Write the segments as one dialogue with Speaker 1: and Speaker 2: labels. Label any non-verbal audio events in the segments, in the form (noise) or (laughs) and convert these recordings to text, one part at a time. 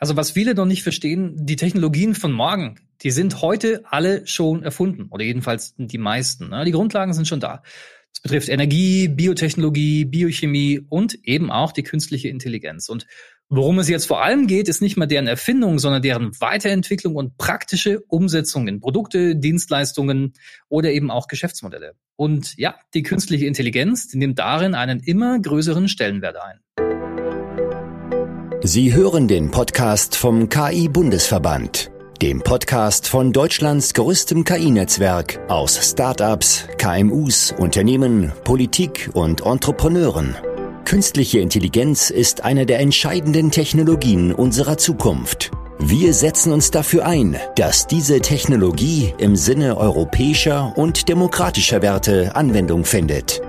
Speaker 1: Also was viele noch nicht verstehen, die Technologien von morgen, die sind heute alle schon erfunden oder jedenfalls die meisten. Ne? Die Grundlagen sind schon da. Das betrifft Energie, Biotechnologie, Biochemie und eben auch die künstliche Intelligenz. Und worum es jetzt vor allem geht, ist nicht mal deren Erfindung, sondern deren Weiterentwicklung und praktische Umsetzung in Produkte, Dienstleistungen oder eben auch Geschäftsmodelle. Und ja, die künstliche Intelligenz die nimmt darin einen immer größeren Stellenwert ein.
Speaker 2: Sie hören den Podcast vom KI-Bundesverband, dem Podcast von Deutschlands größtem KI-Netzwerk aus Startups, KMUs, Unternehmen, Politik und Entrepreneuren. Künstliche Intelligenz ist eine der entscheidenden Technologien unserer Zukunft. Wir setzen uns dafür ein, dass diese Technologie im Sinne europäischer und demokratischer Werte Anwendung findet.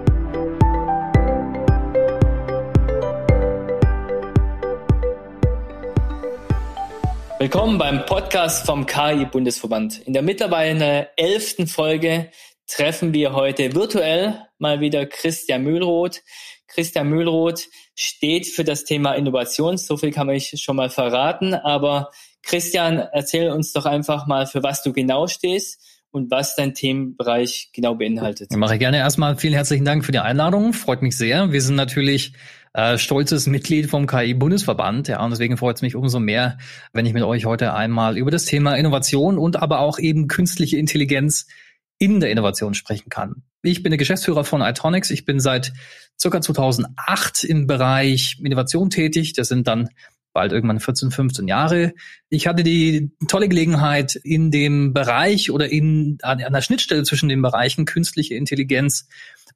Speaker 3: Willkommen beim Podcast vom KI-Bundesverband. In der mittlerweile elften Folge treffen wir heute virtuell mal wieder Christian Mühlroth. Christian Mühlroth steht für das Thema Innovation. So viel kann man schon mal verraten. Aber Christian, erzähl uns doch einfach mal, für was du genau stehst und was dein Themenbereich genau beinhaltet.
Speaker 1: Ich mache gerne erstmal vielen herzlichen Dank für die Einladung. Freut mich sehr. Wir sind natürlich äh, stolzes Mitglied vom KI-Bundesverband. Ja, und deswegen freut es mich umso mehr, wenn ich mit euch heute einmal über das Thema Innovation und aber auch eben künstliche Intelligenz in der Innovation sprechen kann. Ich bin der Geschäftsführer von Itonics. Ich bin seit circa 2008 im Bereich Innovation tätig. Das sind dann bald irgendwann 14, 15 Jahre. Ich hatte die tolle Gelegenheit, in dem Bereich oder in, an, an der Schnittstelle zwischen den Bereichen künstliche Intelligenz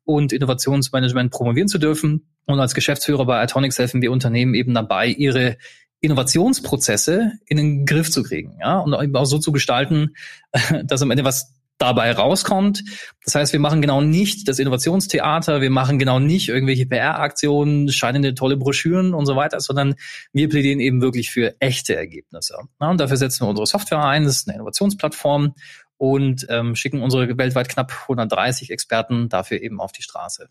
Speaker 1: und Innovationsmanagement promovieren zu dürfen. Und als Geschäftsführer bei Itonics helfen wir Unternehmen eben dabei, ihre Innovationsprozesse in den Griff zu kriegen, ja, und eben auch so zu gestalten, (laughs) dass am Ende was dabei rauskommt. Das heißt, wir machen genau nicht das Innovationstheater, wir machen genau nicht irgendwelche PR-Aktionen, scheinende tolle Broschüren und so weiter, sondern wir plädieren eben wirklich für echte Ergebnisse. Ja, und dafür setzen wir unsere Software ein, das ist eine Innovationsplattform und ähm, schicken unsere weltweit knapp 130 Experten dafür eben auf die Straße.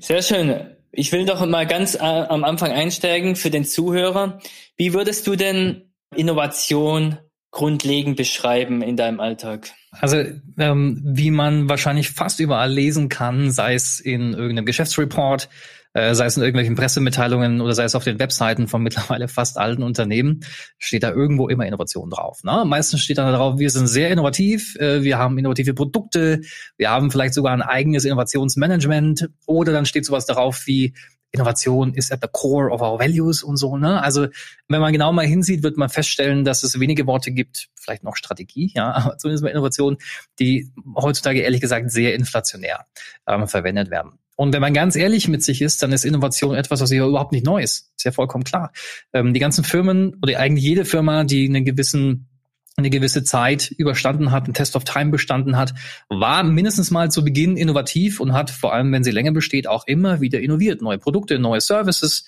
Speaker 3: Sehr schön. Ich will doch mal ganz äh, am Anfang einsteigen für den Zuhörer. Wie würdest du denn Innovation grundlegend beschreiben in deinem Alltag?
Speaker 1: Also ähm, wie man wahrscheinlich fast überall lesen kann, sei es in irgendeinem Geschäftsreport, äh, sei es in irgendwelchen Pressemitteilungen oder sei es auf den Webseiten von (laughs) mittlerweile fast allen Unternehmen, steht da irgendwo immer Innovation drauf. Ne? Meistens steht da drauf, wir sind sehr innovativ, äh, wir haben innovative Produkte, wir haben vielleicht sogar ein eigenes Innovationsmanagement oder dann steht sowas darauf wie Innovation ist at the core of our values und so. Ne? Also wenn man genau mal hinsieht, wird man feststellen, dass es wenige Worte gibt, vielleicht noch Strategie, ja, (laughs) aber zumindest mal Innovation, die heutzutage ehrlich gesagt sehr inflationär ähm, verwendet werden. Und wenn man ganz ehrlich mit sich ist, dann ist Innovation etwas, was ja überhaupt nicht neu ist. Ist ja vollkommen klar. Ähm, die ganzen Firmen oder eigentlich jede Firma, die einen gewissen eine gewisse Zeit überstanden hat, einen Test of Time bestanden hat, war mindestens mal zu Beginn innovativ und hat vor allem, wenn sie länger besteht, auch immer wieder innoviert, neue Produkte, neue Services,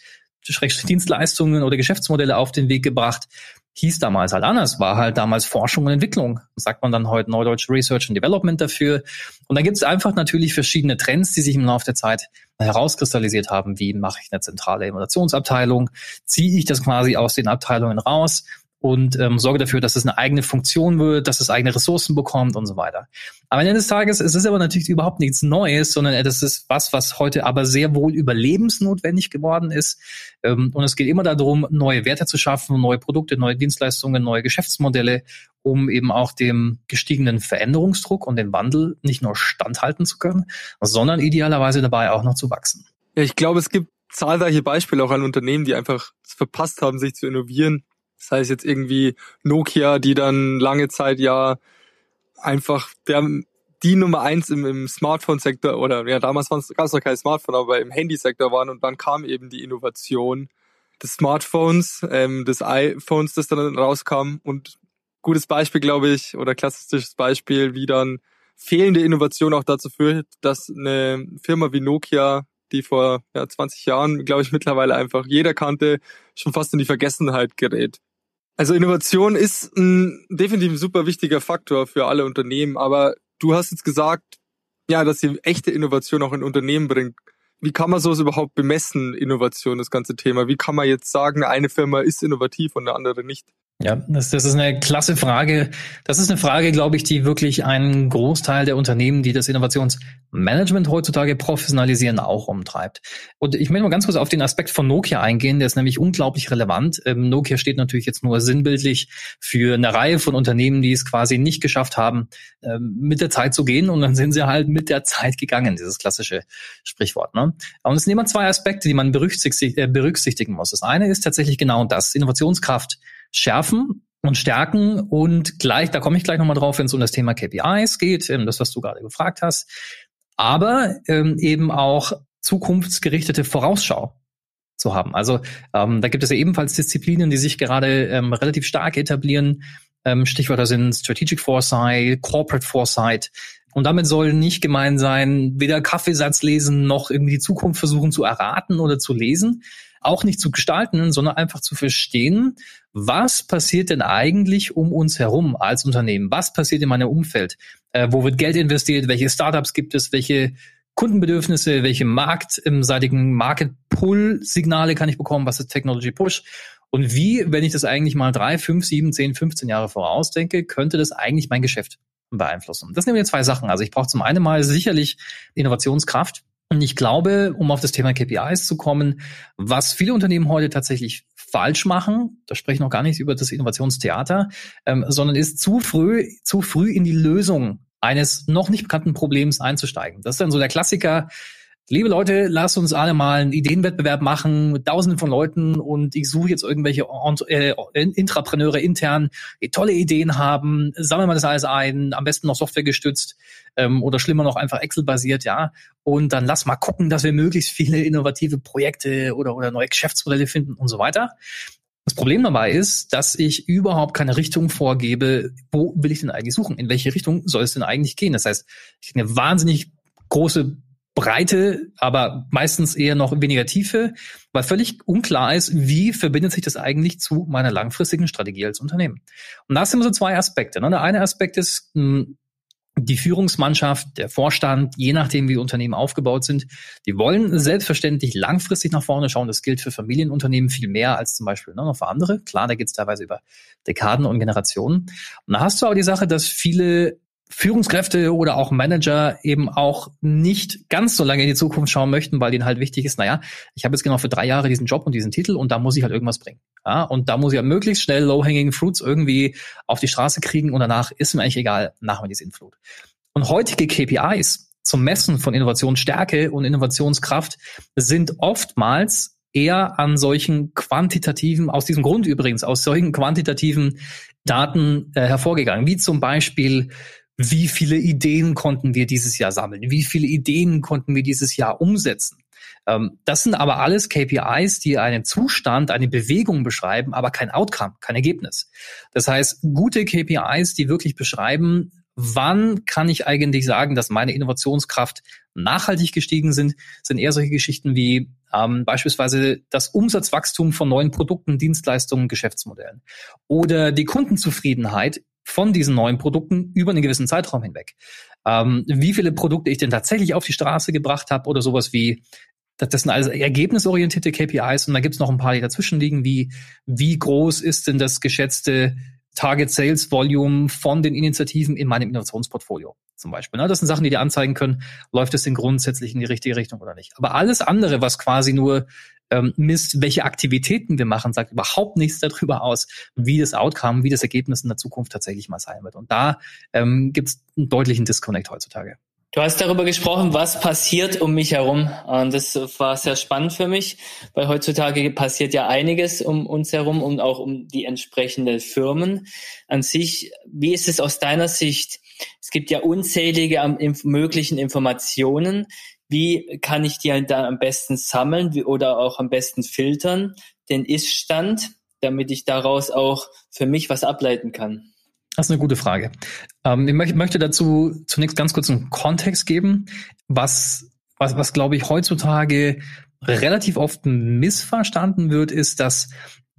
Speaker 1: Dienstleistungen oder Geschäftsmodelle auf den Weg gebracht. Hieß damals halt anders, war halt damals Forschung und Entwicklung. Sagt man dann heute Neudeutsch Research and Development dafür. Und da gibt es einfach natürlich verschiedene Trends, die sich im Laufe der Zeit herauskristallisiert haben. Wie mache ich eine zentrale Innovationsabteilung? Ziehe ich das quasi aus den Abteilungen raus? Und ähm, sorge dafür, dass es eine eigene Funktion wird, dass es eigene Ressourcen bekommt und so weiter. Am Ende des Tages es ist aber natürlich überhaupt nichts Neues, sondern das ist was, was heute aber sehr wohl überlebensnotwendig geworden ist. Ähm, und es geht immer darum, neue Werte zu schaffen, neue Produkte, neue Dienstleistungen, neue Geschäftsmodelle, um eben auch dem gestiegenen Veränderungsdruck und dem Wandel nicht nur standhalten zu können, sondern idealerweise dabei auch noch zu wachsen.
Speaker 4: Ja, ich glaube, es gibt zahlreiche Beispiele auch an Unternehmen, die einfach verpasst haben, sich zu innovieren das heißt jetzt irgendwie Nokia, die dann lange Zeit ja einfach der, die Nummer eins im, im Smartphone-Sektor oder ja damals gab es noch kein Smartphone, aber im Handysektor waren und dann kam eben die Innovation des Smartphones, ähm, des iPhones, das dann rauskam und gutes Beispiel, glaube ich, oder klassisches Beispiel, wie dann fehlende Innovation auch dazu führt, dass eine Firma wie Nokia die vor ja, 20 Jahren, glaube ich, mittlerweile einfach jeder kannte, schon fast in die Vergessenheit gerät. Also Innovation ist ein definitiv ein super wichtiger Faktor für alle Unternehmen, aber du hast jetzt gesagt, ja, dass sie echte Innovation auch in Unternehmen bringt. wie kann man sowas überhaupt bemessen, Innovation, das ganze Thema? Wie kann man jetzt sagen, eine Firma ist innovativ und eine andere nicht?
Speaker 1: Ja, das, das ist eine klasse Frage. Das ist eine Frage, glaube ich, die wirklich einen Großteil der Unternehmen, die das Innovationsmanagement heutzutage professionalisieren, auch umtreibt. Und ich möchte mal ganz kurz auf den Aspekt von Nokia eingehen, der ist nämlich unglaublich relevant. Ähm, Nokia steht natürlich jetzt nur sinnbildlich für eine Reihe von Unternehmen, die es quasi nicht geschafft haben, ähm, mit der Zeit zu gehen. Und dann sind sie halt mit der Zeit gegangen, dieses klassische Sprichwort. Ne? Und es sind immer zwei Aspekte, die man äh, berücksichtigen muss. Das eine ist tatsächlich genau das, Innovationskraft schärfen und stärken und gleich, da komme ich gleich nochmal drauf, wenn es um das Thema KPIs geht, ähm, das, was du gerade gefragt hast, aber ähm, eben auch zukunftsgerichtete Vorausschau zu haben. Also ähm, da gibt es ja ebenfalls Disziplinen, die sich gerade ähm, relativ stark etablieren. Ähm, Stichwörter sind Strategic Foresight, Corporate Foresight. Und damit soll nicht gemeint sein, weder Kaffeesatz lesen noch irgendwie die Zukunft versuchen zu erraten oder zu lesen, auch nicht zu gestalten, sondern einfach zu verstehen, was passiert denn eigentlich um uns herum als Unternehmen? Was passiert in meinem Umfeld? Äh, wo wird Geld investiert? Welche Startups gibt es? Welche Kundenbedürfnisse? Welche marktseitigen Market Pull Signale kann ich bekommen? Was ist Technology Push? Und wie, wenn ich das eigentlich mal drei, fünf, sieben, zehn, 15 Jahre vorausdenke, könnte das eigentlich mein Geschäft beeinflussen? Das sind mir zwei Sachen. Also ich brauche zum einen mal sicherlich Innovationskraft. Und ich glaube, um auf das Thema KPIs zu kommen, was viele Unternehmen heute tatsächlich falsch machen, da spreche ich noch gar nicht über das Innovationstheater, ähm, sondern ist zu früh, zu früh in die Lösung eines noch nicht bekannten Problems einzusteigen. Das ist dann so der Klassiker, Liebe Leute, lasst uns alle mal einen Ideenwettbewerb machen mit tausenden von Leuten und ich suche jetzt irgendwelche äh, Intrapreneure intern, die tolle Ideen haben, sammeln wir das alles ein, am besten noch Software gestützt ähm, oder schlimmer noch einfach Excel-basiert, ja. Und dann lass mal gucken, dass wir möglichst viele innovative Projekte oder, oder neue Geschäftsmodelle finden und so weiter. Das Problem dabei ist, dass ich überhaupt keine Richtung vorgebe, wo will ich denn eigentlich suchen? In welche Richtung soll es denn eigentlich gehen? Das heißt, ich kriege eine wahnsinnig große Breite, aber meistens eher noch weniger Tiefe, weil völlig unklar ist, wie verbindet sich das eigentlich zu meiner langfristigen Strategie als Unternehmen. Und da sind so zwei Aspekte. Ne? Der eine Aspekt ist hm, die Führungsmannschaft, der Vorstand, je nachdem, wie Unternehmen aufgebaut sind, die wollen selbstverständlich langfristig nach vorne schauen. Das gilt für Familienunternehmen viel mehr als zum Beispiel ne, noch für andere. Klar, da geht es teilweise über Dekaden und Generationen. Und da hast du aber die Sache, dass viele Führungskräfte oder auch Manager eben auch nicht ganz so lange in die Zukunft schauen möchten, weil denen halt wichtig ist, naja, ich habe jetzt genau für drei Jahre diesen Job und diesen Titel und da muss ich halt irgendwas bringen. Ja, und da muss ich ja halt möglichst schnell low-hanging fruits irgendwie auf die Straße kriegen und danach ist mir eigentlich egal, nach mir die Sintflut. Und heutige KPIs zum Messen von Innovationsstärke und Innovationskraft sind oftmals eher an solchen quantitativen, aus diesem Grund übrigens, aus solchen quantitativen Daten äh, hervorgegangen, wie zum Beispiel wie viele Ideen konnten wir dieses Jahr sammeln? Wie viele Ideen konnten wir dieses Jahr umsetzen? Ähm, das sind aber alles KPIs, die einen Zustand, eine Bewegung beschreiben, aber kein Outcome, kein Ergebnis. Das heißt, gute KPIs, die wirklich beschreiben, wann kann ich eigentlich sagen, dass meine Innovationskraft nachhaltig gestiegen sind, sind eher solche Geschichten wie ähm, beispielsweise das Umsatzwachstum von neuen Produkten, Dienstleistungen, Geschäftsmodellen oder die Kundenzufriedenheit von diesen neuen Produkten über einen gewissen Zeitraum hinweg. Ähm, wie viele Produkte ich denn tatsächlich auf die Straße gebracht habe oder sowas wie, das sind also ergebnisorientierte KPIs und da gibt's noch ein paar, die dazwischen liegen, wie wie groß ist denn das geschätzte Target Sales Volume von den Initiativen in meinem Innovationsportfolio zum Beispiel. Ne? Das sind Sachen, die dir anzeigen können, läuft es denn grundsätzlich in die richtige Richtung oder nicht. Aber alles andere, was quasi nur ähm, misst, welche Aktivitäten wir machen, sagt überhaupt nichts darüber aus, wie das Outcome, wie das Ergebnis in der Zukunft tatsächlich mal sein wird. Und da ähm, gibt es einen deutlichen Disconnect heutzutage.
Speaker 3: Du hast darüber gesprochen, was passiert um mich herum. Und das war sehr spannend für mich, weil heutzutage passiert ja einiges um uns herum und auch um die entsprechenden Firmen an sich. Wie ist es aus deiner Sicht? Es gibt ja unzählige möglichen Informationen. Wie kann ich die da am besten sammeln oder auch am besten filtern? Den Ist-Stand, damit ich daraus auch für mich was ableiten kann.
Speaker 1: Das ist eine gute Frage. Ähm, ich möchte dazu zunächst ganz kurz einen Kontext geben, was, was, was glaube ich heutzutage relativ oft missverstanden wird, ist, dass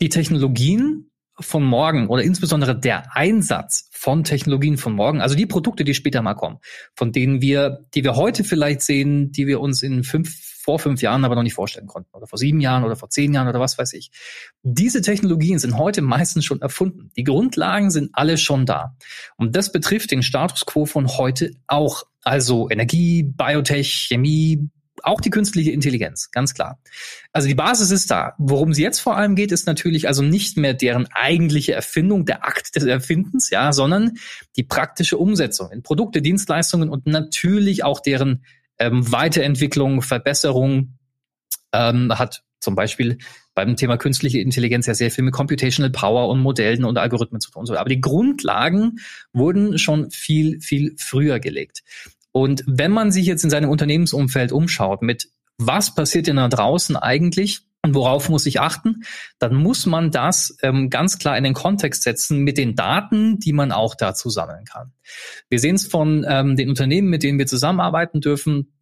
Speaker 1: die Technologien von morgen oder insbesondere der Einsatz von Technologien von morgen, also die Produkte, die später mal kommen, von denen wir, die wir heute vielleicht sehen, die wir uns in fünf, vor fünf Jahren aber noch nicht vorstellen konnten oder vor sieben Jahren oder vor zehn Jahren oder was weiß ich. Diese Technologien sind heute meistens schon erfunden. Die Grundlagen sind alle schon da. Und das betrifft den Status quo von heute auch. Also Energie, Biotech, Chemie, auch die künstliche Intelligenz, ganz klar. Also die Basis ist da. Worum es jetzt vor allem geht, ist natürlich also nicht mehr deren eigentliche Erfindung, der Akt des Erfindens, ja, sondern die praktische Umsetzung in Produkte, Dienstleistungen und natürlich auch deren ähm, Weiterentwicklung, Verbesserung ähm, hat zum Beispiel beim Thema künstliche Intelligenz ja sehr viel mit Computational Power und Modellen und Algorithmen zu tun. Aber die Grundlagen wurden schon viel, viel früher gelegt. Und wenn man sich jetzt in seinem Unternehmensumfeld umschaut mit was passiert denn da draußen eigentlich und worauf muss ich achten, dann muss man das ähm, ganz klar in den Kontext setzen mit den Daten, die man auch dazu sammeln kann. Wir sehen es von ähm, den Unternehmen, mit denen wir zusammenarbeiten dürfen,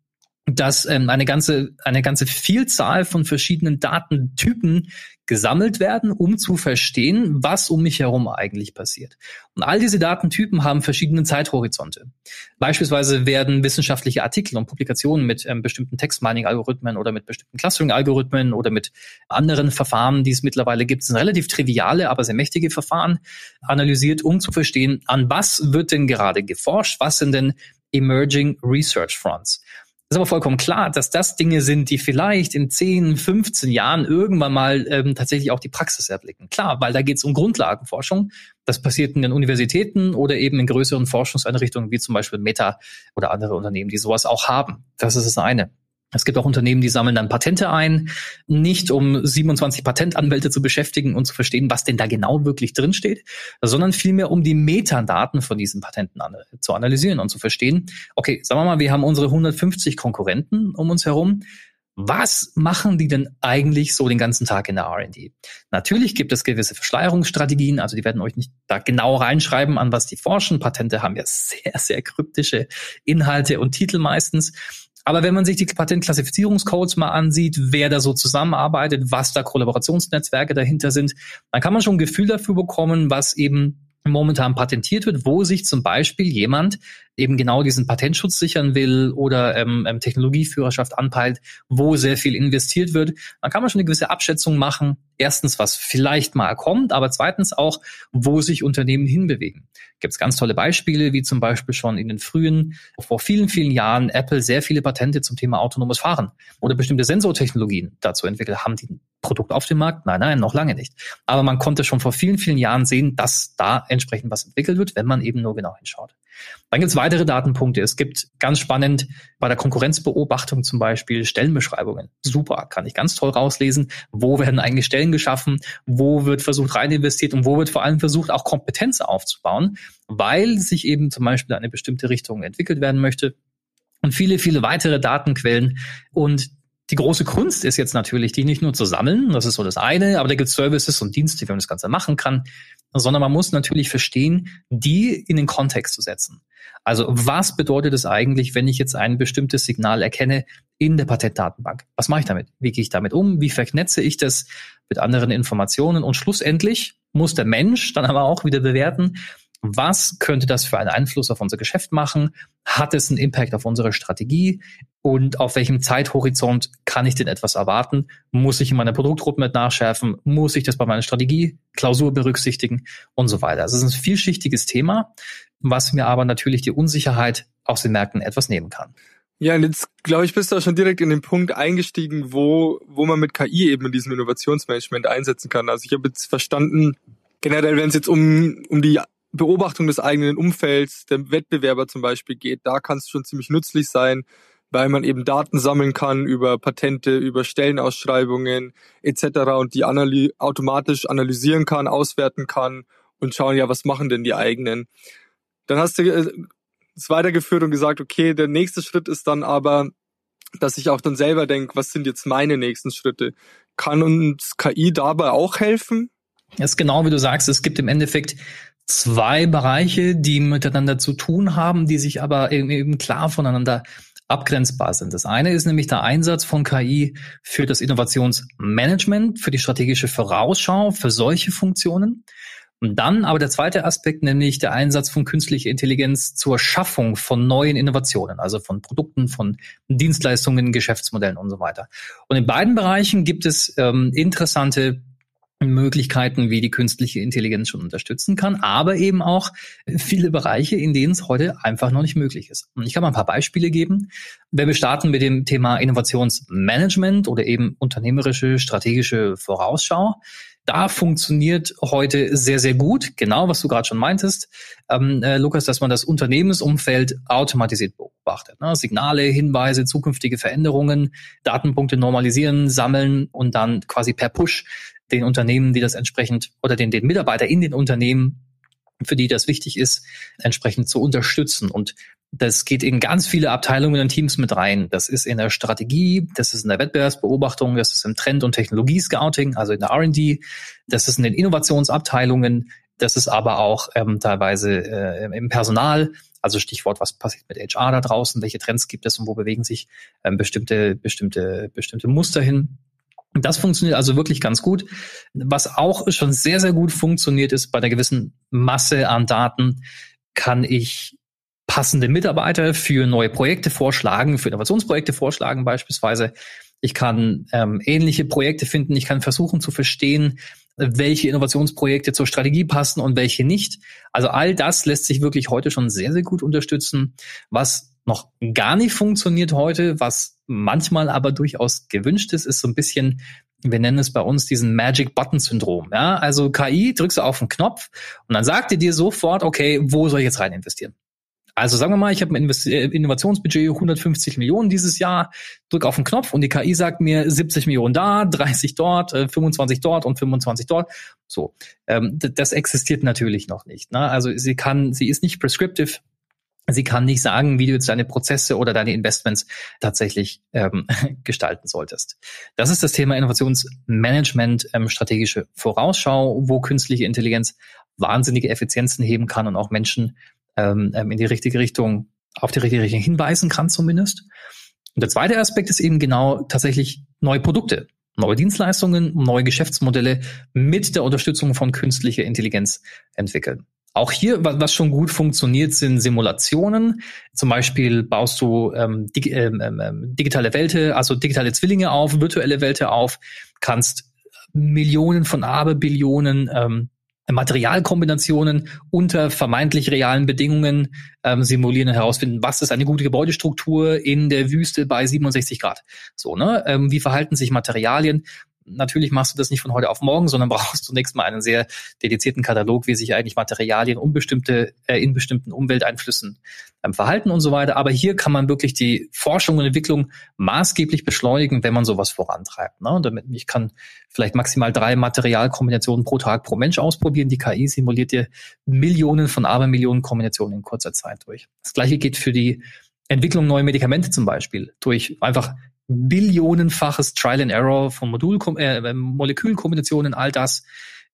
Speaker 1: dass ähm, eine ganze eine ganze Vielzahl von verschiedenen Datentypen gesammelt werden, um zu verstehen, was um mich herum eigentlich passiert. Und all diese Datentypen haben verschiedene Zeithorizonte. Beispielsweise werden wissenschaftliche Artikel und Publikationen mit ähm, bestimmten Textmining-Algorithmen oder mit bestimmten Clustering-Algorithmen oder mit anderen Verfahren, die es mittlerweile gibt, sind relativ triviale, aber sehr mächtige Verfahren analysiert, um zu verstehen, an was wird denn gerade geforscht, was sind denn Emerging Research Fronts ist aber vollkommen klar, dass das Dinge sind, die vielleicht in 10, 15 Jahren irgendwann mal ähm, tatsächlich auch die Praxis erblicken. Klar, weil da geht es um Grundlagenforschung. Das passiert in den Universitäten oder eben in größeren Forschungseinrichtungen wie zum Beispiel Meta oder andere Unternehmen, die sowas auch haben. Das ist das eine. Es gibt auch Unternehmen, die sammeln dann Patente ein, nicht um 27 Patentanwälte zu beschäftigen und zu verstehen, was denn da genau wirklich drinsteht, sondern vielmehr um die Metadaten von diesen Patenten an, zu analysieren und zu verstehen, okay, sagen wir mal, wir haben unsere 150 Konkurrenten um uns herum. Was machen die denn eigentlich so den ganzen Tag in der R&D? Natürlich gibt es gewisse Verschleierungsstrategien, also die werden euch nicht da genau reinschreiben, an was die forschen. Patente haben ja (laughs) sehr, sehr kryptische Inhalte und Titel meistens. Aber wenn man sich die Patentklassifizierungscodes mal ansieht, wer da so zusammenarbeitet, was da Kollaborationsnetzwerke dahinter sind, dann kann man schon ein Gefühl dafür bekommen, was eben momentan patentiert wird, wo sich zum Beispiel jemand eben genau diesen Patentschutz sichern will oder ähm, ähm, Technologieführerschaft anpeilt, wo sehr viel investiert wird, dann kann man schon eine gewisse Abschätzung machen. Erstens, was vielleicht mal kommt, aber zweitens auch, wo sich Unternehmen hinbewegen. Gibt es ganz tolle Beispiele, wie zum Beispiel schon in den frühen, vor vielen, vielen Jahren Apple sehr viele Patente zum Thema autonomes Fahren oder bestimmte Sensortechnologien dazu entwickelt haben, die Produkt auf dem Markt? Nein, nein, noch lange nicht. Aber man konnte schon vor vielen, vielen Jahren sehen, dass da entsprechend was entwickelt wird, wenn man eben nur genau hinschaut. Dann gibt es weitere Datenpunkte. Es gibt ganz spannend bei der Konkurrenzbeobachtung zum Beispiel Stellenbeschreibungen. Super, kann ich ganz toll rauslesen. Wo werden eigentlich Stellen geschaffen? Wo wird versucht rein investiert und wo wird vor allem versucht, auch Kompetenz aufzubauen, weil sich eben zum Beispiel eine bestimmte Richtung entwickelt werden möchte und viele, viele weitere Datenquellen. Und die große Kunst ist jetzt natürlich, die nicht nur zu sammeln, das ist so das eine, aber da gibt es Services und Dienste, wie man das Ganze machen kann, sondern man muss natürlich verstehen, die in den Kontext zu setzen. Also was bedeutet es eigentlich, wenn ich jetzt ein bestimmtes Signal erkenne in der Patentdatenbank? Was mache ich damit? Wie gehe ich damit um? Wie verknetze ich das mit anderen Informationen? Und schlussendlich muss der Mensch dann aber auch wieder bewerten, was könnte das für einen Einfluss auf unser Geschäft machen? Hat es einen Impact auf unsere Strategie? Und auf welchem Zeithorizont kann ich denn etwas erwarten? Muss ich in meiner Produktgruppe mit nachschärfen? Muss ich das bei meiner Strategieklausur berücksichtigen? Und so weiter. Also es ist ein vielschichtiges Thema, was mir aber natürlich die Unsicherheit aus den Märkten etwas nehmen kann.
Speaker 4: Ja, und jetzt glaube ich, bist du auch schon direkt in den Punkt eingestiegen, wo, wo man mit KI eben in diesem Innovationsmanagement einsetzen kann. Also ich habe jetzt verstanden, generell, wenn es jetzt um, um die Beobachtung des eigenen Umfelds, der Wettbewerber zum Beispiel geht, da kann es schon ziemlich nützlich sein, weil man eben Daten sammeln kann über Patente, über Stellenausschreibungen etc. und die analy automatisch analysieren kann, auswerten kann und schauen, ja, was machen denn die eigenen. Dann hast du äh, es weitergeführt und gesagt, okay, der nächste Schritt ist dann aber, dass ich auch dann selber denke, was sind jetzt meine nächsten Schritte? Kann uns KI dabei auch helfen?
Speaker 1: Das ist genau wie du sagst, es gibt im Endeffekt zwei Bereiche, die miteinander zu tun haben, die sich aber eben klar voneinander abgrenzbar sind. Das eine ist nämlich der Einsatz von KI für das Innovationsmanagement, für die strategische Vorausschau, für solche Funktionen. Und dann aber der zweite Aspekt, nämlich der Einsatz von künstlicher Intelligenz zur Schaffung von neuen Innovationen, also von Produkten, von Dienstleistungen, Geschäftsmodellen und so weiter. Und in beiden Bereichen gibt es ähm, interessante Möglichkeiten, wie die künstliche Intelligenz schon unterstützen kann, aber eben auch viele Bereiche, in denen es heute einfach noch nicht möglich ist. Und ich kann mal ein paar Beispiele geben. Wenn wir starten mit dem Thema Innovationsmanagement oder eben unternehmerische strategische Vorausschau, da funktioniert heute sehr, sehr gut, genau was du gerade schon meintest, ähm, äh, Lukas, dass man das Unternehmensumfeld automatisiert beobachtet. Ne? Signale, Hinweise, zukünftige Veränderungen, Datenpunkte normalisieren, sammeln und dann quasi per Push den Unternehmen, die das entsprechend oder den, den Mitarbeiter in den Unternehmen, für die das wichtig ist, entsprechend zu unterstützen. Und das geht in ganz viele Abteilungen und Teams mit rein. Das ist in der Strategie, das ist in der Wettbewerbsbeobachtung, das ist im Trend- und Technologie-Scouting, also in der R&D, das ist in den Innovationsabteilungen, das ist aber auch ähm, teilweise äh, im Personal, also Stichwort, was passiert mit HR da draußen, welche Trends gibt es und wo bewegen sich ähm, bestimmte, bestimmte, bestimmte Muster hin. Das funktioniert also wirklich ganz gut. Was auch schon sehr, sehr gut funktioniert, ist bei einer gewissen Masse an Daten kann ich passende Mitarbeiter für neue Projekte vorschlagen, für Innovationsprojekte vorschlagen beispielsweise. Ich kann ähm, ähnliche Projekte finden. Ich kann versuchen zu verstehen, welche Innovationsprojekte zur Strategie passen und welche nicht. Also all das lässt sich wirklich heute schon sehr, sehr gut unterstützen. Was noch gar nicht funktioniert heute, was manchmal aber durchaus gewünscht ist, ist so ein bisschen, wir nennen es bei uns diesen Magic Button Syndrom. Ja, also KI drückst du auf den Knopf und dann sagt er dir sofort, okay, wo soll ich jetzt rein investieren? Also sagen wir mal, ich habe ein äh, Innovationsbudget 150 Millionen dieses Jahr, drück auf den Knopf und die KI sagt mir 70 Millionen da, 30 dort, 25 äh, dort und 25 dort. So, ähm, das existiert natürlich noch nicht. Ne? Also sie kann, sie ist nicht prescriptive, Sie kann nicht sagen, wie du jetzt deine Prozesse oder deine Investments tatsächlich ähm, (laughs) gestalten solltest. Das ist das Thema Innovationsmanagement, ähm, strategische Vorausschau, wo künstliche Intelligenz wahnsinnige Effizienzen heben kann und auch Menschen ähm, ähm, in die richtige Richtung, auf die richtige Richtung hinweisen kann zumindest. Und der zweite Aspekt ist eben genau tatsächlich neue Produkte, neue Dienstleistungen, neue Geschäftsmodelle mit der Unterstützung von künstlicher Intelligenz entwickeln. Auch hier, was schon gut funktioniert, sind Simulationen. Zum Beispiel baust du ähm, dig ähm, ähm, ähm, digitale Welte, also digitale Zwillinge auf, virtuelle Welte auf, kannst Millionen von Aberbillionen ähm, Materialkombinationen unter vermeintlich realen Bedingungen ähm, simulieren und herausfinden, was ist eine gute Gebäudestruktur in der Wüste bei 67 Grad. So, ne? Ähm, wie verhalten sich Materialien? Natürlich machst du das nicht von heute auf morgen, sondern (laughs) brauchst zunächst mal einen sehr dedizierten Katalog, wie sich eigentlich Materialien unbestimmte, äh, in bestimmten Umwelteinflüssen ähm, verhalten und so weiter. Aber hier kann man wirklich die Forschung und Entwicklung maßgeblich beschleunigen, wenn man sowas vorantreibt. Ne? Und damit ich kann vielleicht maximal drei Materialkombinationen pro Tag pro Mensch ausprobieren. Die KI simuliert dir Millionen von Abermillionen Kombinationen in kurzer Zeit durch. Das gleiche geht für die Entwicklung neuer Medikamente zum Beispiel durch einfach billionenfaches Trial and Error von Modul äh, Molekülkombinationen, all das.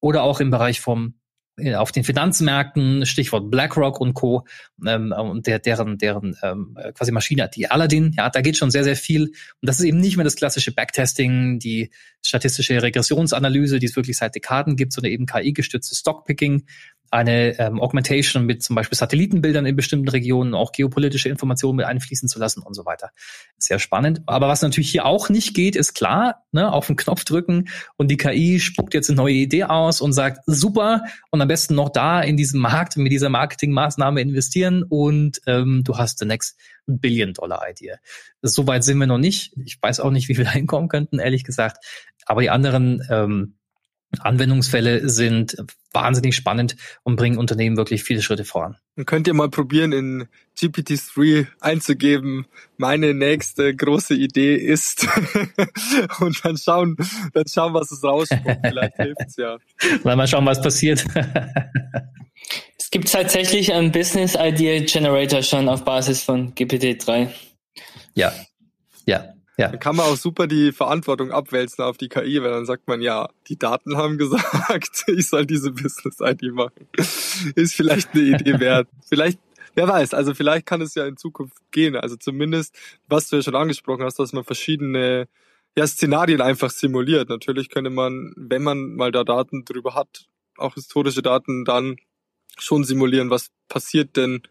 Speaker 1: Oder auch im Bereich vom äh, auf den Finanzmärkten, Stichwort BlackRock und Co. Ähm, und der, deren, deren ähm, quasi Maschine, die Aladdin, ja, da geht schon sehr, sehr viel. Und das ist eben nicht mehr das klassische Backtesting, die statistische Regressionsanalyse, die es wirklich seit Dekaden gibt, sondern eben KI-gestütztes Stockpicking, eine ähm, Augmentation mit zum Beispiel Satellitenbildern in bestimmten Regionen, auch geopolitische Informationen mit einfließen zu lassen und so weiter. Sehr spannend. Aber was natürlich hier auch nicht geht, ist klar, ne, auf den Knopf drücken und die KI spuckt jetzt eine neue Idee aus und sagt, super, und am besten noch da in diesem Markt mit dieser Marketingmaßnahme investieren und ähm, du hast the next Billion-Dollar-Idee. Soweit sind wir noch nicht. Ich weiß auch nicht, wie wir da hinkommen könnten, ehrlich gesagt. Aber die anderen ähm, Anwendungsfälle sind wahnsinnig spannend und bringen Unternehmen wirklich viele Schritte voran.
Speaker 4: Und könnt ihr mal probieren, in GPT-3 einzugeben, meine nächste große Idee ist (laughs) und dann schauen, dann schauen, was es rausspuckt. Vielleicht (laughs) hilft's ja.
Speaker 1: mal schauen, was passiert.
Speaker 3: es gibt tatsächlich einen Business Idea Generator schon auf Basis von GPT-3.
Speaker 1: Ja, ja. Ja.
Speaker 4: Dann kann man auch super die Verantwortung abwälzen auf die KI, weil dann sagt man, ja, die Daten haben (laughs) gesagt, ich soll diese Business-ID machen. Ist vielleicht eine Idee (laughs) wert. Vielleicht wer weiß, also vielleicht kann es ja in Zukunft gehen. Also zumindest, was du ja schon angesprochen hast, dass man verschiedene ja, Szenarien einfach simuliert. Natürlich könnte man, wenn man mal da Daten drüber hat, auch historische Daten, dann schon simulieren, was passiert denn,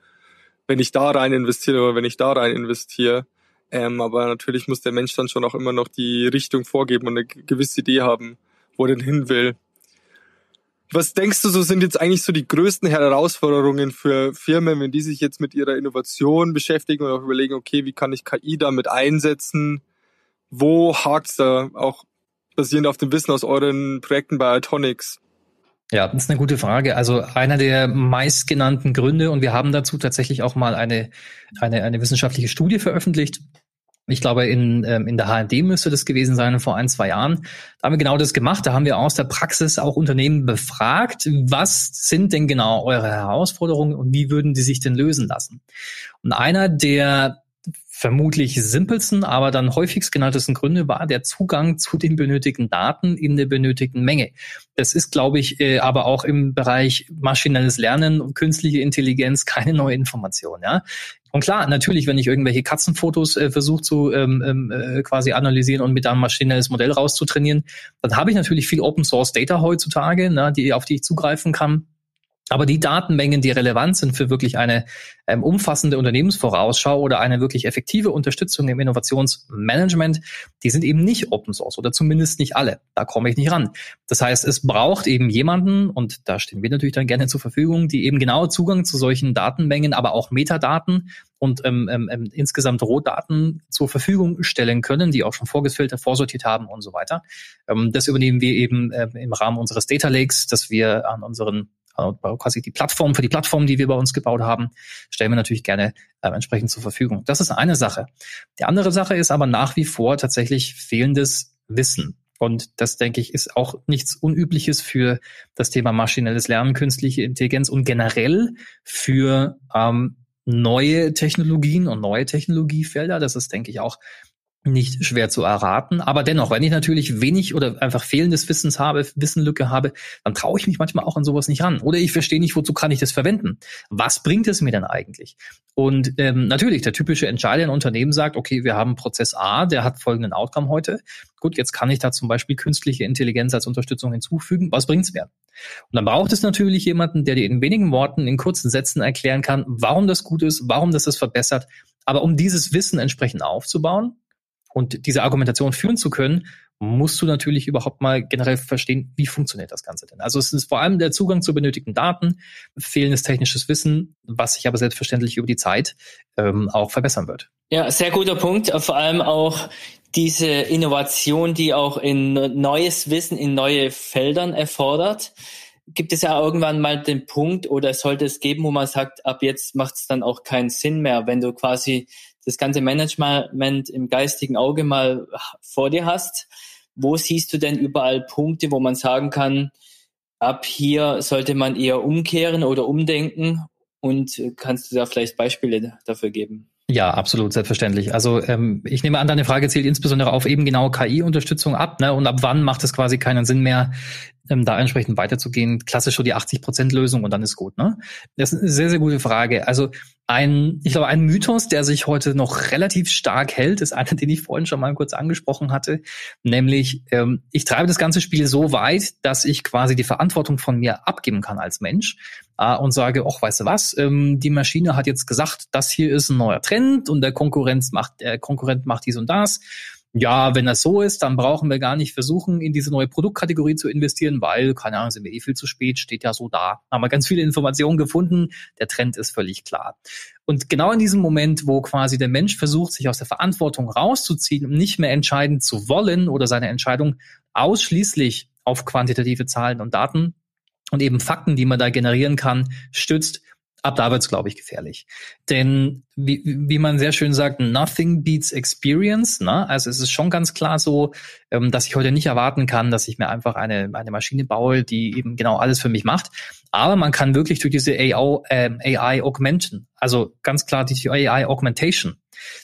Speaker 4: wenn ich da rein investiere oder wenn ich da rein investiere. Ähm, aber natürlich muss der Mensch dann schon auch immer noch die Richtung vorgeben und eine gewisse Idee haben, wo er denn hin will. Was denkst du, so sind jetzt eigentlich so die größten Herausforderungen für Firmen, wenn die sich jetzt mit ihrer Innovation beschäftigen und auch überlegen, okay, wie kann ich KI damit einsetzen? Wo hakt's da auch basierend auf dem Wissen aus euren Projekten bei Itonics?
Speaker 1: Ja, das ist eine gute Frage. Also einer der meistgenannten Gründe, und wir haben dazu tatsächlich auch mal eine, eine, eine wissenschaftliche Studie veröffentlicht. Ich glaube, in, ähm, in der HND müsste das gewesen sein vor ein, zwei Jahren. Da haben wir genau das gemacht. Da haben wir aus der Praxis auch Unternehmen befragt, was sind denn genau eure Herausforderungen und wie würden die sich denn lösen lassen? Und einer der vermutlich simpelsten, aber dann häufigst genanntesten Gründe war der Zugang zu den benötigten Daten in der benötigten Menge. Das ist, glaube ich, äh, aber auch im Bereich maschinelles Lernen und künstliche Intelligenz keine neue Information. Ja? Und klar, natürlich, wenn ich irgendwelche Katzenfotos äh, versuche zu ähm, ähm, äh, quasi analysieren und mit einem maschinelles Modell rauszutrainieren, dann habe ich natürlich viel Open Source Data heutzutage, ne, die, auf die ich zugreifen kann. Aber die Datenmengen, die relevant sind für wirklich eine ähm, umfassende Unternehmensvorausschau oder eine wirklich effektive Unterstützung im Innovationsmanagement, die sind eben nicht Open Source oder zumindest nicht alle. Da komme ich nicht ran. Das heißt, es braucht eben jemanden, und da stehen wir natürlich dann gerne zur Verfügung, die eben genau Zugang zu solchen Datenmengen, aber auch Metadaten und ähm, ähm, ähm insgesamt Rohdaten zur Verfügung stellen können, die auch schon vorgefiltert, vorsortiert haben und so weiter. Ähm, das übernehmen wir eben äh, im Rahmen unseres Data Lakes, dass wir an unseren quasi die Plattform, für die Plattform, die wir bei uns gebaut haben, stellen wir natürlich gerne äh, entsprechend zur Verfügung. Das ist eine Sache. Die andere Sache ist aber nach wie vor tatsächlich fehlendes Wissen. Und das, denke ich, ist auch nichts Unübliches für das Thema maschinelles Lernen, künstliche Intelligenz und generell für ähm, neue Technologien und neue Technologiefelder. Das ist, denke ich, auch nicht schwer zu erraten. Aber dennoch, wenn ich natürlich wenig oder einfach fehlendes Wissens habe, Wissenlücke habe, dann traue ich mich manchmal auch an sowas nicht ran. Oder ich verstehe nicht, wozu kann ich das verwenden? Was bringt es mir denn eigentlich? Und ähm, natürlich, der typische Entscheider in Unternehmen sagt, okay, wir haben Prozess A, der hat folgenden Outcome heute. Gut, jetzt kann ich da zum Beispiel künstliche Intelligenz als Unterstützung hinzufügen. Was bringt's mir? Und dann braucht es natürlich jemanden, der dir in wenigen Worten, in kurzen Sätzen erklären kann, warum das gut ist, warum das das verbessert. Aber um dieses Wissen entsprechend aufzubauen, und diese Argumentation führen zu können, musst du natürlich überhaupt mal generell verstehen, wie funktioniert das Ganze denn. Also es ist vor allem der Zugang zu benötigten Daten, fehlendes technisches Wissen, was sich aber selbstverständlich über die Zeit ähm, auch verbessern wird.
Speaker 3: Ja, sehr guter Punkt. Vor allem auch diese Innovation, die auch in neues Wissen in neue Feldern erfordert. Gibt es ja irgendwann mal den Punkt oder sollte es geben, wo man sagt, ab jetzt macht es dann auch keinen Sinn mehr, wenn du quasi das ganze Management im geistigen Auge mal vor dir hast, wo siehst du denn überall Punkte, wo man sagen kann, ab hier sollte man eher umkehren oder umdenken und kannst du da vielleicht Beispiele dafür geben?
Speaker 1: Ja, absolut, selbstverständlich. Also ähm, ich nehme an, deine Frage zielt insbesondere auf eben genau KI-Unterstützung ab, ne? Und ab wann macht es quasi keinen Sinn mehr, ähm, da entsprechend weiterzugehen? Klassisch so die 80-Prozent-Lösung und dann ist gut, ne? Das ist eine sehr, sehr gute Frage. Also ein, ich glaube, ein Mythos, der sich heute noch relativ stark hält, ist einer, (laughs) den ich vorhin schon mal kurz angesprochen hatte, nämlich ähm, ich treibe das ganze Spiel so weit, dass ich quasi die Verantwortung von mir abgeben kann als Mensch äh, und sage, ach, weißt du was, ähm, die Maschine hat jetzt gesagt, das hier ist ein neuer Trend und der Konkurrenz macht, der Konkurrent macht dies und das. Ja, wenn das so ist, dann brauchen wir gar nicht versuchen, in diese neue Produktkategorie zu investieren, weil, keine Ahnung, sind wir eh viel zu spät, steht ja so da. Haben wir ganz viele Informationen gefunden, der Trend ist völlig klar. Und genau in diesem Moment, wo quasi der Mensch versucht, sich aus der Verantwortung rauszuziehen und nicht mehr entscheiden zu wollen oder seine Entscheidung ausschließlich auf quantitative Zahlen und Daten und eben Fakten, die man da generieren kann, stützt, ab da wird's, glaube ich, gefährlich. Denn wie, wie man sehr schön sagt, nothing beats experience. Ne? Also es ist schon ganz klar so, ähm, dass ich heute nicht erwarten kann, dass ich mir einfach eine, eine Maschine baue, die eben genau alles für mich macht. Aber man kann wirklich durch diese AI, äh, AI augmenten, also ganz klar die AI Augmentation,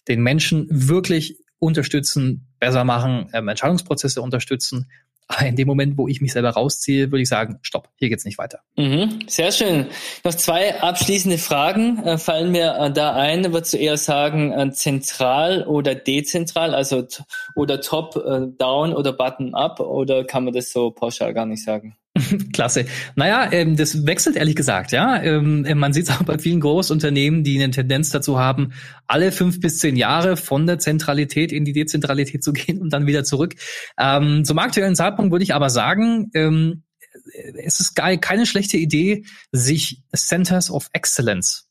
Speaker 1: den Menschen wirklich unterstützen, besser machen, ähm, Entscheidungsprozesse unterstützen (laughs) in dem Moment, wo ich mich selber rausziehe, würde ich sagen, stopp, hier geht's nicht weiter.
Speaker 3: Mhm, sehr schön. Noch zwei abschließende Fragen äh, fallen mir äh, da ein. Würdest du eher sagen, äh, zentral oder dezentral, also oder top, äh, down oder button up oder kann man das so pauschal gar nicht sagen? (laughs)
Speaker 1: Klasse. Naja, ähm, das wechselt ehrlich gesagt, ja. Ähm, man sieht es (laughs) auch bei vielen Großunternehmen, die eine Tendenz dazu haben, alle fünf bis zehn Jahre von der Zentralität in die Dezentralität zu (laughs) gehen und dann wieder zurück. Ähm, zum aktuellen Zeitpunkt würde ich aber sagen, ähm, es ist keine schlechte Idee, sich Centers of Excellence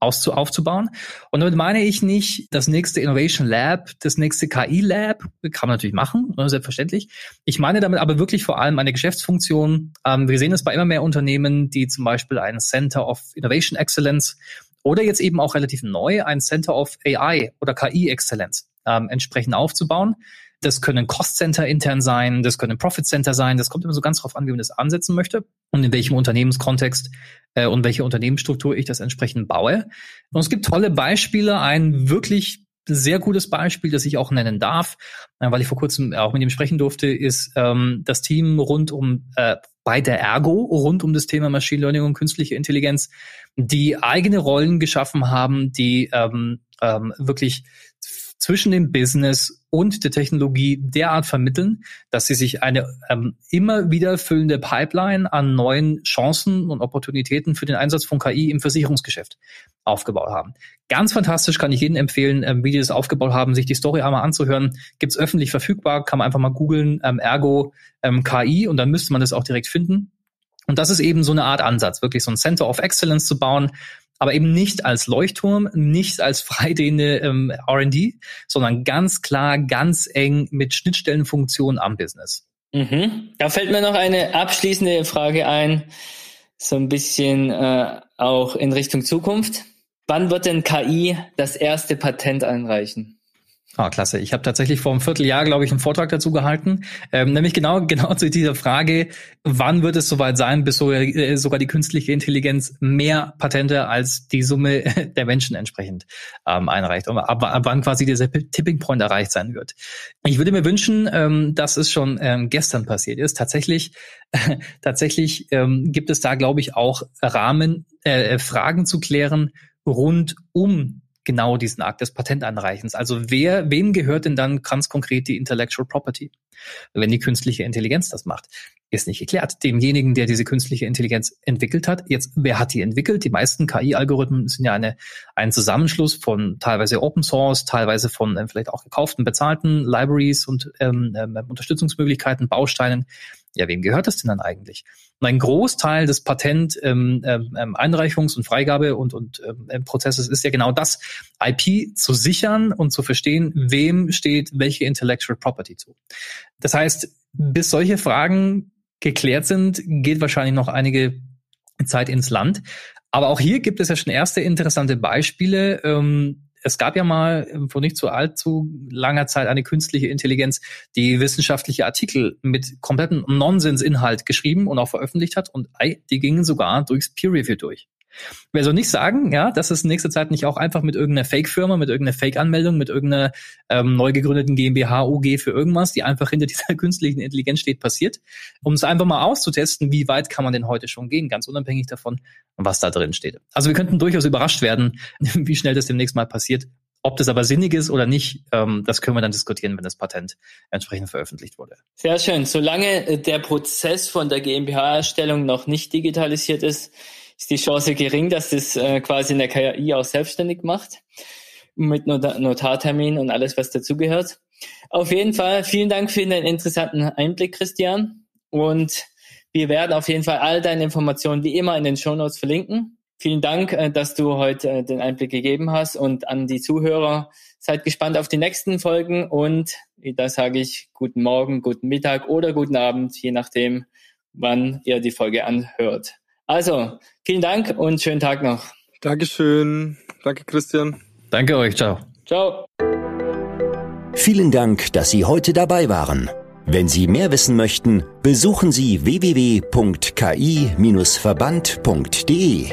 Speaker 1: auszu aufzubauen. Und damit meine ich nicht das nächste Innovation Lab, das nächste KI Lab, kann man natürlich machen, ne, selbstverständlich. Ich meine damit aber wirklich vor allem eine Geschäftsfunktion. Ähm, wir sehen es bei immer mehr Unternehmen, die zum Beispiel ein Center of Innovation Excellence oder jetzt eben auch relativ neu ein Center of AI oder KI Excellence ähm, entsprechend aufzubauen. Das können Cost Center intern sein, das können Profit Center sein. Das kommt immer so ganz drauf an, wie man das ansetzen möchte und in welchem Unternehmenskontext äh, und welche Unternehmensstruktur ich das entsprechend baue. Und es gibt tolle Beispiele. Ein wirklich sehr gutes Beispiel, das ich auch nennen darf, äh, weil ich vor kurzem auch mit ihm sprechen durfte, ist ähm, das Team rund um äh, bei der Ergo rund um das Thema Machine Learning und künstliche Intelligenz, die eigene Rollen geschaffen haben, die ähm, ähm, wirklich zwischen dem Business und der Technologie derart vermitteln, dass sie sich eine ähm, immer wieder füllende Pipeline an neuen Chancen und Opportunitäten für den Einsatz von KI im Versicherungsgeschäft aufgebaut haben. Ganz fantastisch, kann ich jedem empfehlen, ähm, wie die das aufgebaut haben, sich die Story einmal anzuhören. Gibt's öffentlich verfügbar, kann man einfach mal googeln, ähm, Ergo ähm, KI und dann müsste man das auch direkt finden. Und das ist eben so eine Art Ansatz, wirklich so ein Center of Excellence zu bauen, aber eben nicht als Leuchtturm, nicht als freidehende ähm, R&D, sondern ganz klar, ganz eng mit Schnittstellenfunktionen am Business.
Speaker 3: Mhm. Da fällt mir noch eine abschließende Frage ein, so ein bisschen äh, auch in Richtung Zukunft. Wann wird denn KI das erste Patent einreichen?
Speaker 1: Ah, klasse. Ich habe tatsächlich vor einem Vierteljahr, glaube ich, einen Vortrag dazu gehalten, ähm, nämlich genau (laughs) genau zu dieser Frage, wann wird es soweit sein, bis sogar, äh, sogar die künstliche Intelligenz mehr Patente als die Summe (laughs) der Menschen entsprechend ähm, einreicht und ab, ab wann quasi dieser Tipping Point erreicht sein wird. Ich würde mir wünschen, ähm, dass es schon ähm, gestern passiert ist. Tatsächlich, äh, (laughs) tatsächlich ähm, gibt es da, glaube ich, auch Rahmen, äh, Fragen zu klären rund um genau diesen Akt des Patentanreichens. Also wer, wem gehört denn dann ganz konkret die Intellectual Property? Wenn die künstliche Intelligenz das macht, ist nicht geklärt. Demjenigen, der diese künstliche Intelligenz entwickelt hat, jetzt, wer hat die entwickelt? Die meisten KI-Algorithmen sind ja eine, ein Zusammenschluss von teilweise Open Source, teilweise von ähm, vielleicht auch gekauften, bezahlten Libraries und ähm, ähm, Unterstützungsmöglichkeiten, Bausteinen. Ja, wem gehört das denn dann eigentlich? Und ein Großteil des Patent ähm, ähm, Einreichungs- und Freigabe und, und ähm, Prozesses ist ja genau das, IP zu sichern und zu verstehen, wem steht welche Intellectual Property zu. Das heißt, bis solche Fragen geklärt sind, geht wahrscheinlich noch einige Zeit ins Land. Aber auch hier gibt es ja schon erste interessante Beispiele. Ähm, es gab ja mal vor nicht zu allzu langer Zeit eine künstliche Intelligenz, die wissenschaftliche Artikel mit komplettem Nonsensinhalt geschrieben und auch veröffentlicht hat und die gingen sogar durchs Peer Review durch. Wer soll nicht sagen, ja, dass es in nächster Zeit nicht auch einfach mit irgendeiner Fake-Firma, mit irgendeiner Fake-Anmeldung, mit irgendeiner ähm, neu gegründeten GmbH, UG für irgendwas, die einfach hinter (laughs) dieser künstlichen Intelligenz steht, passiert, um es einfach mal auszutesten, wie weit kann man denn heute schon gehen, ganz unabhängig davon, was da drin steht. Also wir könnten durchaus überrascht werden, (laughs) wie schnell das demnächst mal passiert. Ob das aber sinnig ist oder nicht, ähm, das können wir dann diskutieren, wenn das Patent entsprechend veröffentlicht wurde.
Speaker 3: Sehr schön. Solange äh, der Prozess von der GmbH-Erstellung noch nicht digitalisiert ist, ist die Chance gering, dass das äh, quasi in der KI auch selbstständig macht mit Not Notartermin und alles, was dazugehört. Auf jeden Fall vielen Dank für den interessanten Einblick, Christian. Und wir werden auf jeden Fall all deine Informationen wie immer in den Show Notes verlinken. Vielen Dank, äh, dass du heute äh, den Einblick gegeben hast und an die Zuhörer. Seid gespannt auf die nächsten Folgen und da sage ich guten Morgen, guten Mittag oder guten Abend, je nachdem, wann ihr die Folge anhört. Also, vielen Dank und schönen Tag noch.
Speaker 4: Dankeschön. Danke, Christian.
Speaker 1: Danke euch. Ciao.
Speaker 3: Ciao.
Speaker 2: Vielen Dank, dass Sie heute dabei waren. Wenn Sie mehr wissen möchten, besuchen Sie www.ki-verband.de.